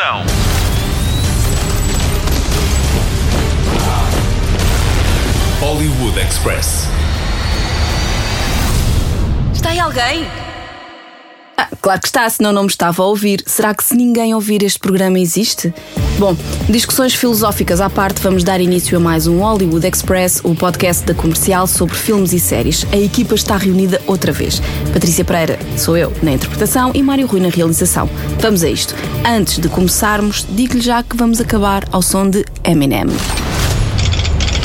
interpretação. Hollywood Express. Está aí alguém? Ah, claro que está, senão não me estava a ouvir. Será que se ninguém ouvir este programa existe? Bom, discussões filosóficas à parte, vamos dar início a mais um Hollywood Express, o podcast da comercial sobre filmes e séries. A equipa está reunida outra vez. Patrícia Pereira, sou eu, na interpretação, e Mário Rui na realização. Vamos a isto. Antes de começarmos, digo-lhe já que vamos acabar ao som de Eminem.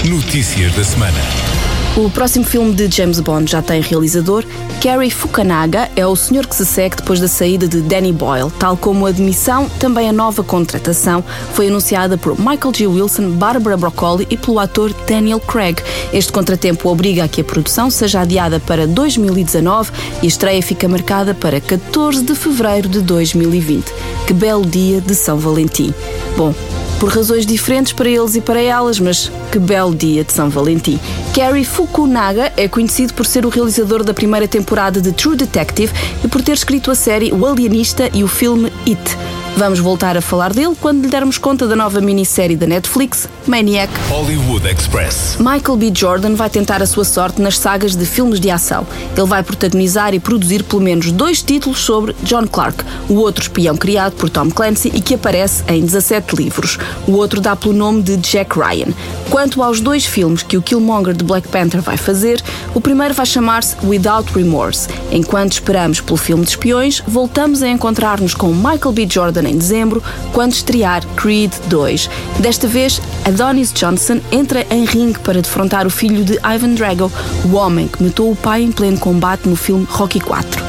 Notícias da semana. O próximo filme de James Bond já tem realizador. Cary Fukunaga é o senhor que se segue depois da saída de Danny Boyle. Tal como a demissão, também a nova contratação foi anunciada por Michael G. Wilson, Barbara Broccoli e pelo ator Daniel Craig. Este contratempo obriga a que a produção seja adiada para 2019 e a estreia fica marcada para 14 de fevereiro de 2020. Que belo dia de São Valentim. Bom, por razões diferentes para eles e para elas, mas que belo dia de São Valentim. Cary Fukunaga é conhecido por ser o realizador da primeira temporada de True Detective e por ter escrito a série O Alienista e o filme It. Vamos voltar a falar dele quando lhe dermos conta da nova minissérie da Netflix, Maniac. Hollywood Express. Michael B. Jordan vai tentar a sua sorte nas sagas de filmes de ação. Ele vai protagonizar e produzir pelo menos dois títulos sobre John Clark, o outro espião criado por Tom Clancy e que aparece em 17 livros. O outro dá pelo nome de Jack Ryan. Quanto aos dois filmes que o Killmonger de Black Panther vai fazer, o primeiro vai chamar-se Without Remorse. Enquanto esperamos pelo filme de espiões, voltamos a encontrar-nos com Michael B. Jordan em dezembro, quando estrear Creed 2. Desta vez, Adonis Johnson entra em ringue para defrontar o filho de Ivan Drago, o homem que matou o pai em pleno combate no filme Rocky 4.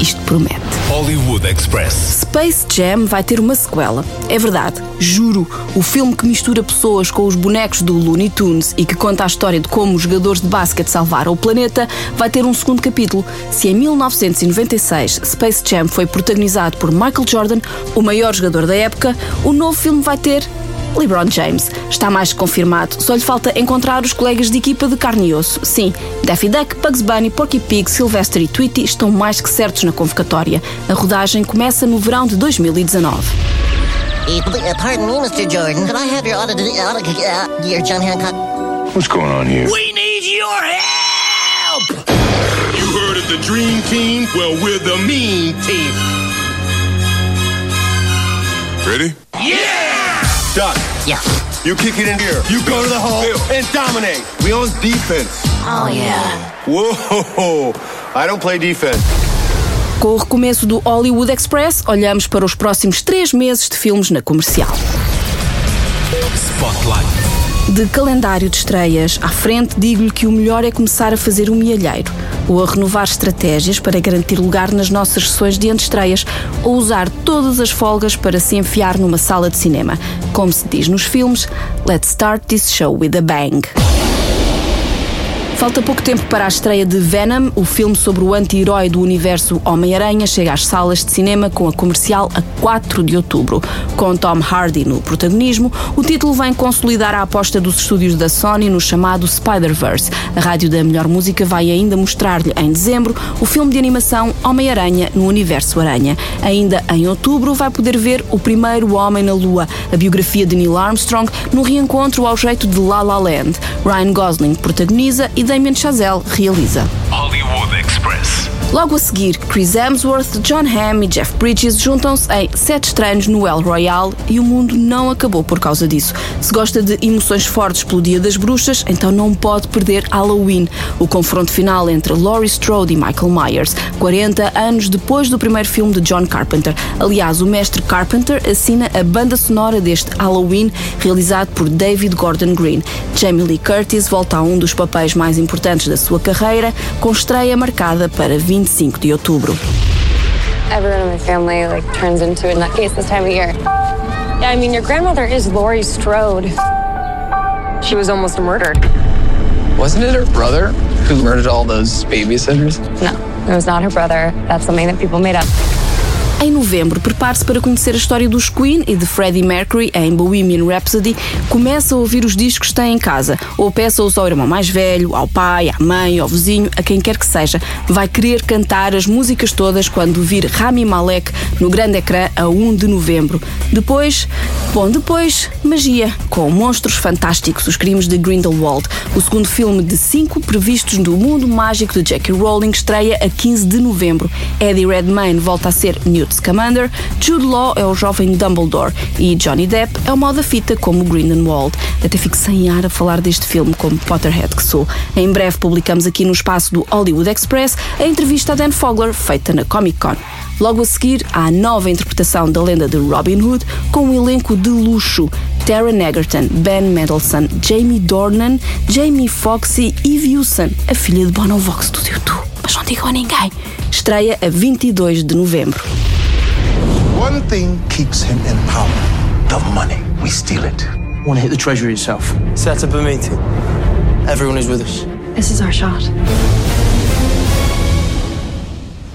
Isto promete. Hollywood Express. Space Jam vai ter uma sequela. É verdade, juro. O filme que mistura pessoas com os bonecos do Looney Tunes e que conta a história de como os jogadores de basquete salvaram o planeta vai ter um segundo capítulo. Se em 1996 Space Jam foi protagonizado por Michael Jordan, o maior jogador da época, o novo filme vai ter LeBron James. Está mais que confirmado, só lhe falta encontrar os colegas de equipa de carne e osso. Sim, Daffy Duck, Bugs Bunny, Porky Pig, Sylvester e Tweety estão mais que certos na convocatória. A rodagem começa no verão de 2019. Uh, pardon me, Mr. Jordan. Could I have your auto, auto uh, your John Hancock? What's going on here? We need your help! You heard of the Dream Team? Well, we're the Mean Team. Ready? Yeah! Duck. Yeah. You kick it in here. You go to the hole and dominate. We on defense. Oh, yeah. Whoa! I don't play defense. Com o recomeço do Hollywood Express, olhamos para os próximos três meses de filmes na comercial. Spotlight. De calendário de estreias à frente, digo-lhe que o melhor é começar a fazer um milheiro, ou a renovar estratégias para garantir lugar nas nossas sessões de antestreias, ou usar todas as folgas para se enfiar numa sala de cinema. Como se diz nos filmes, let's start this show with a bang. Falta pouco tempo para a estreia de Venom, o filme sobre o anti-herói do universo Homem-Aranha, chega às salas de cinema com a comercial a 4 de outubro. Com Tom Hardy no protagonismo, o título vem consolidar a aposta dos estúdios da Sony no chamado Spider-Verse. A rádio da melhor música vai ainda mostrar-lhe em dezembro o filme de animação Homem-Aranha no Universo Aranha. Ainda em outubro vai poder ver O Primeiro Homem na Lua, a biografia de Neil Armstrong, no reencontro ao jeito de La La Land. Ryan Gosling protagoniza e Damien Chazelle realiza. Hollywood Express. Logo a seguir, Chris Hemsworth, John Hamm e Jeff Bridges juntam-se em Sete Estranhos no El Royale e o mundo não acabou por causa disso. Se gosta de emoções fortes pelo Dia das Bruxas, então não pode perder Halloween, o confronto final entre Laurie Strode e Michael Myers, 40 anos depois do primeiro filme de John Carpenter. Aliás, o mestre Carpenter assina a banda sonora deste Halloween, realizado por David Gordon Green. Jamie Lee Curtis volta a um dos papéis mais importantes da sua carreira, com estreia marcada para 25 de outubro. Everyone in my family like turns into a nutcase this time of year. Yeah, I mean, your grandmother is Laurie Strode. She was almost murdered. Wasn't it her brother who murdered all those babysitters? No, it was not her brother. That's something that people made up. Em novembro, prepare-se para conhecer a história dos Queen e de Freddie Mercury em Bohemian Rhapsody. Começa a ouvir os discos que tem em casa, ou peça-os ao irmão mais velho, ao pai, à mãe, ao vizinho, a quem quer que seja. Vai querer cantar as músicas todas quando vir Rami Malek no grande ecrã a 1 de novembro. Depois, bom, depois, magia, com monstros fantásticos, os crimes de Grindelwald. O segundo filme de cinco previstos do mundo mágico de Jackie Rowling estreia a 15 de novembro. Eddie Redmayne volta a ser Newt Scamander, Jude Law é o jovem Dumbledore e Johnny Depp é o mal da fita como Grindelwald. Até fico sem ar a falar deste filme como Potterhead que sou. Em breve publicamos aqui no espaço do Hollywood Express a entrevista a Dan Fogler feita na Comic Con. Logo a seguir, há a nova interpretação da lenda de Robin Hood com um elenco de luxo. Taron Egerton, Ben Mendelsohn, Jamie Dornan, Jamie Foxx e Eve a filha de Bono Vox do YouTube. Mas não digam a ninguém. Estreia a 22 de novembro. One thing keeps him in power the money. We steal it. Want to hit the treasury yourself? Set up a meeting. Everyone is with us. This is our shot.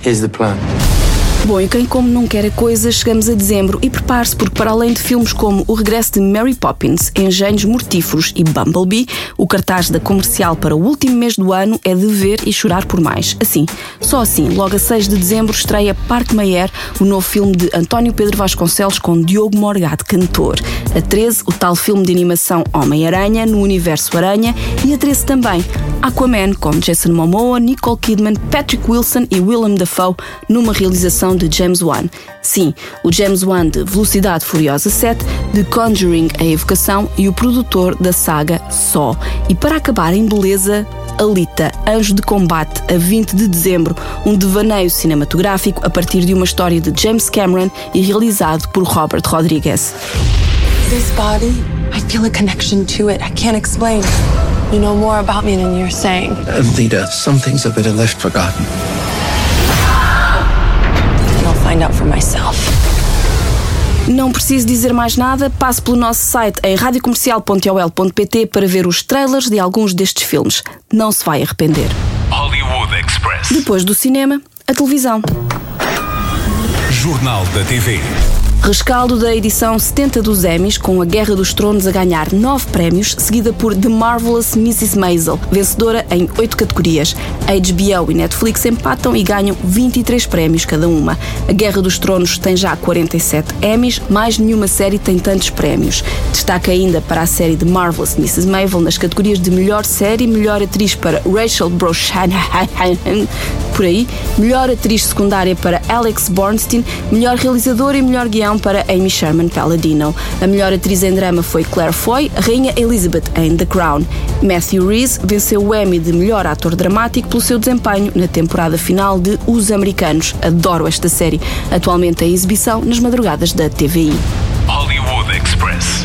Here's the plan. Bom, e quem como não quer a coisa, chegamos a dezembro e prepare-se porque para além de filmes como O Regresso de Mary Poppins, Engenhos Mortíferos e Bumblebee, o cartaz da comercial para o último mês do ano é de ver e chorar por mais. Assim, só assim, logo a 6 de dezembro estreia Parque Mayer, o novo filme de António Pedro Vasconcelos com Diogo Morgado, cantor. A 13, o tal filme de animação Homem-Aranha no universo Aranha e a 13 também Aquaman com Jason Momoa, Nicole Kidman, Patrick Wilson e Willem Dafoe numa realização de James Wan. Sim, o James Wan de Velocidade Furiosa 7, de Conjuring a Evocação e o produtor da saga Só. E para acabar em beleza, Alita, Anjo de Combate, a 20 de dezembro, um devaneio cinematográfico a partir de uma história de James Cameron e realizado por Robert Rodriguez. This body, I feel a connection to it. I can't explain. You know more about me than you're saying. Lita, some things have been left forgotten. Find out for myself. Não preciso dizer mais nada, passe pelo nosso site em radiocomercial.ol.pt para ver os trailers de alguns destes filmes. Não se vai arrepender. Hollywood Express. Depois do cinema, a televisão. Jornal da TV. Rescaldo da edição 70 dos Emmys, com a Guerra dos Tronos a ganhar nove prémios, seguida por The Marvelous Mrs. Maisel, vencedora em oito categorias. A HBO e Netflix empatam e ganham 23 prémios cada uma. A Guerra dos Tronos tem já 47 Emmys, mais nenhuma série tem tantos prémios. Destaca ainda para a série The Marvelous Mrs. Maisel nas categorias de melhor série, melhor atriz para Rachel Brosnahan, por aí, melhor atriz secundária para Alex Bornstein, melhor realizador e melhor guião para Amy Sherman Palladino. A melhor atriz em drama foi Claire Foy, Rainha Elizabeth em The Crown. Matthew Rhys venceu o Emmy de melhor ator dramático pelo seu desempenho na temporada final de Os Americanos. Adoro esta série, atualmente em exibição nas madrugadas da TVI.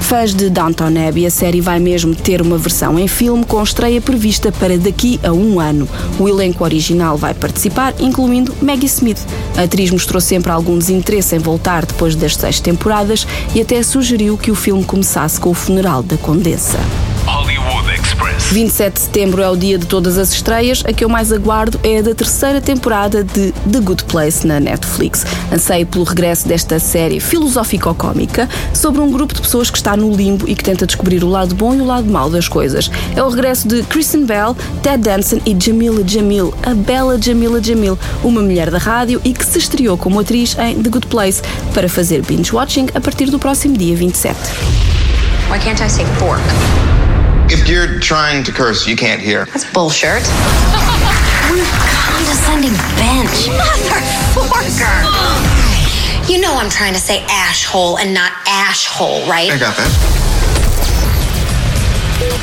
Fãs de Downton Abbey, a série vai mesmo ter uma versão em filme com estreia prevista para daqui a um ano. O elenco original vai participar, incluindo Maggie Smith. A atriz mostrou sempre algum desinteresse em voltar depois das seis temporadas e até sugeriu que o filme começasse com o funeral da Condessa. Hollywood Express. 27 de setembro é o dia de todas as estreias. A que eu mais aguardo é a da terceira temporada de The Good Place na Netflix. Anseio pelo regresso desta série filosófico-cómica sobre um grupo de pessoas que está no limbo e que tenta descobrir o lado bom e o lado mau das coisas. É o regresso de Kristen Bell, Ted Danson e Jamila Jamil, a bela Jamila Jamil, uma mulher da rádio e que se estreou como atriz em The Good Place para fazer binge-watching a partir do próximo dia 27. Why can't I say fork? If you're trying to curse, you can't hear. That's bullshit. Condescending bench. Motherfucker. You know I'm trying to say ashhole and not ashhole, right? I got that.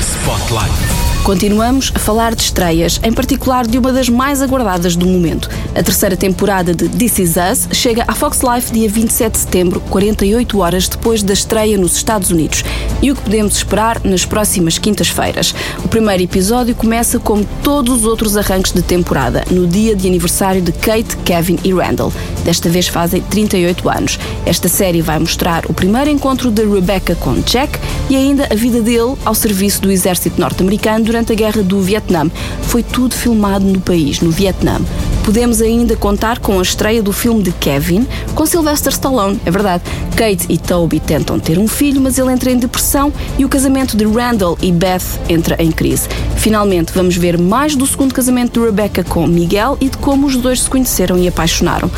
Spotlight. Continuamos a falar de estreias, em particular de uma das mais aguardadas do momento. A terceira temporada de This Is Us chega à Fox Life dia 27 de setembro, 48 horas depois da estreia nos Estados Unidos. E o que podemos esperar nas próximas quintas-feiras? O primeiro episódio começa como todos os outros arranques de temporada, no dia de aniversário de Kate, Kevin e Randall. Desta vez fazem 38 anos. Esta série vai mostrar o primeiro encontro de Rebecca com Jack e ainda a vida dele ao serviço do exército norte-americano durante a guerra do Vietnã. Foi tudo filmado no país, no Vietnã. Podemos ainda contar com a estreia do filme de Kevin, com Sylvester Stallone, é verdade. Kate e Toby tentam ter um filho, mas ele entra em depressão e o casamento de Randall e Beth entra em crise. Finalmente, vamos ver mais do segundo casamento de Rebecca com Miguel e de como os dois se conheceram e apaixonaram.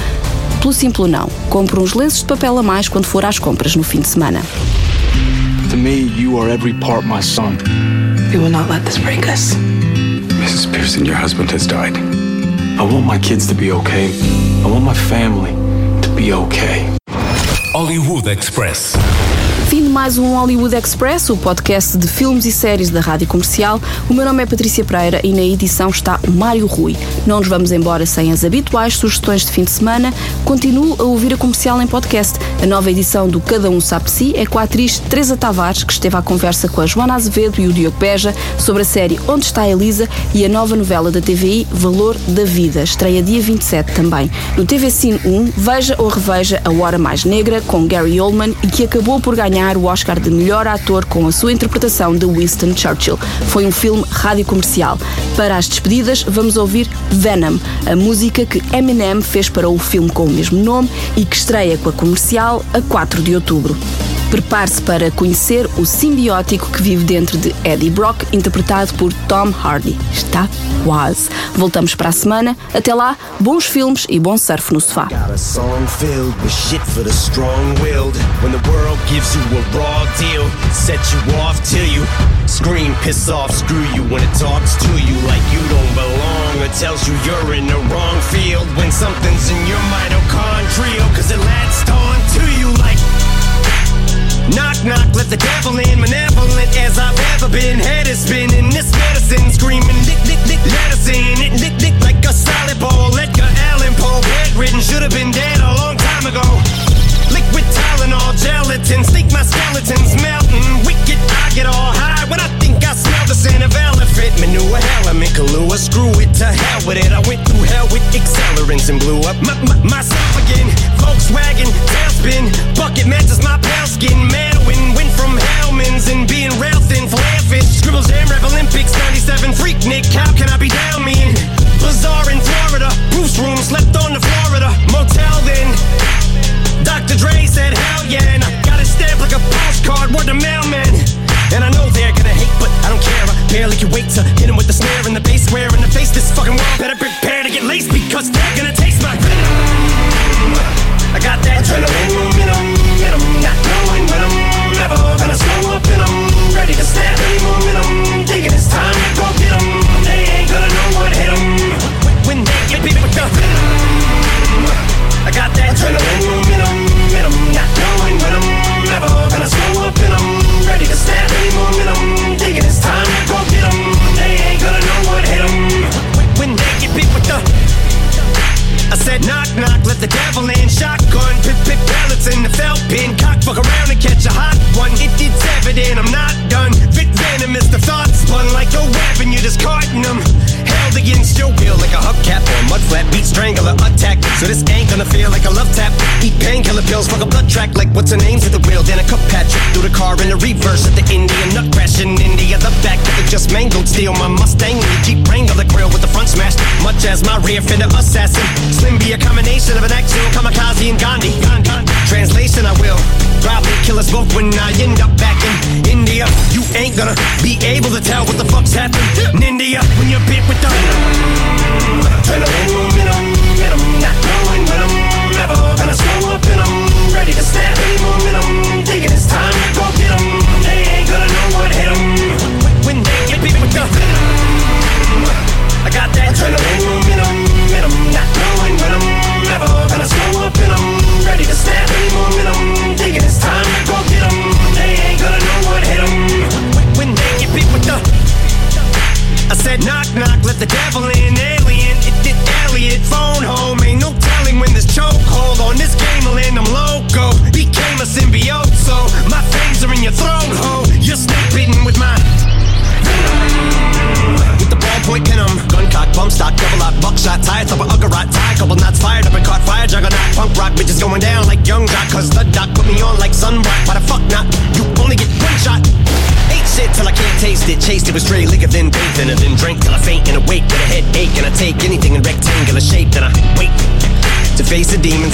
Pelo simples não, compre uns lenços de papel a mais quando for às compras no fim de semana. To me, you are every part my son. We will not let this break us. Mrs. Pearson, your husband has died. I want my kids to be okay. I want my family to be okay. Hollywood Express. Mais um Hollywood Express, o podcast de filmes e séries da Rádio Comercial. O meu nome é Patrícia Pereira e na edição está o Mário Rui. Não nos vamos embora sem as habituais sugestões de fim de semana. Continuo a ouvir a comercial em podcast. A nova edição do Cada Um Sabe Si é com a atriz Teresa Tavares, que esteve à conversa com a Joana Azevedo e o Diogo Beja sobre a série Onde está a Elisa e a nova novela da TVI Valor da Vida. Estreia dia 27 também. No TV Cine 1, veja ou reveja A Hora Mais Negra com Gary Oldman e que acabou por ganhar o Oscar de melhor ator com a sua interpretação de Winston Churchill. Foi um filme rádio comercial. Para as despedidas, vamos ouvir Venom, a música que Eminem fez para o filme com o mesmo nome e que estreia com a comercial a 4 de outubro. Prepare-se para conhecer o simbiótico que vive dentro de Eddie Brock, interpretado por Tom Hardy. Está quase. Voltamos para a semana. Até lá, bons filmes e bom surf no sofá. Scream, piss off, screw you when it talks to you like you don't belong or tells you you're in the wrong field when something's in your mitochondrial cause it like Knock, knock, let the devil in, malevolent as I've ever been. Head is spinning, this medicine screaming, lick, lick, lick, let us in. It lick, lick like a solid ball. Let Edgar Allan Poe, bedridden, should have been dead a long time ago. Liquid Tylenol, gelatin, sneak my skeletons melting. Wicked, I get all high when I think I smell the scent of elephant manure. Element Kahlua, screw it to hell with it. I went hell accelerants and blew up my, my, myself again. Volkswagen, tailspin, bucket matches my pale skin. Madwin, went from Hellman's and being rail thin, flare fish. Scribbles Jam Rap Olympics, 97 freak Nick. How can I be down mean? Bazaar in Florida, Bruce room, slept on the Florida motel then. Dr. Dre said, hell yeah, and I got it stamped like a postcard, word to mailman. And I know they're gonna hate, but I don't care. I barely can wait to hit him with the snare and the bass square in the face. This fucking world better the reverse at the Indian nut crash in India. The back of the just mangled steel. My Mustang in the Jeep Wrangler grill with the front smashed. Much as my rear fender assassin. Slim be a combination of an actual kamikaze and Gandhi. Translation, I will probably kill us both when I end up back in India. You ain't gonna be able to tell what the fuck's happened in India when you're bit with the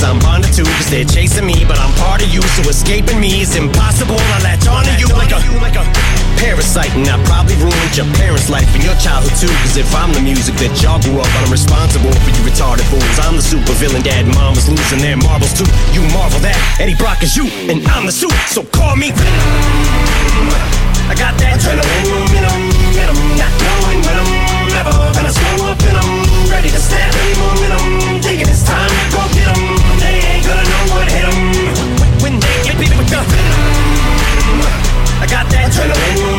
demons I'm bonded to, cause they're chasing me, but I'm part of you, so escaping me is impossible. I latch onto you like a, like a parasite, and I probably ruined your parents' life and your childhood too, cause if I'm the music that y'all grew up on, I'm responsible for you retarded fools. I'm the super villain, dad mom losing their marbles too. You marvel that Eddie Brock is you, and I'm the suit, so call me. I got that adrenaline not knowing when I'm never gonna slow up and I'm ready to stab any momentum. Thinking it's time to go I got that. Adrenaline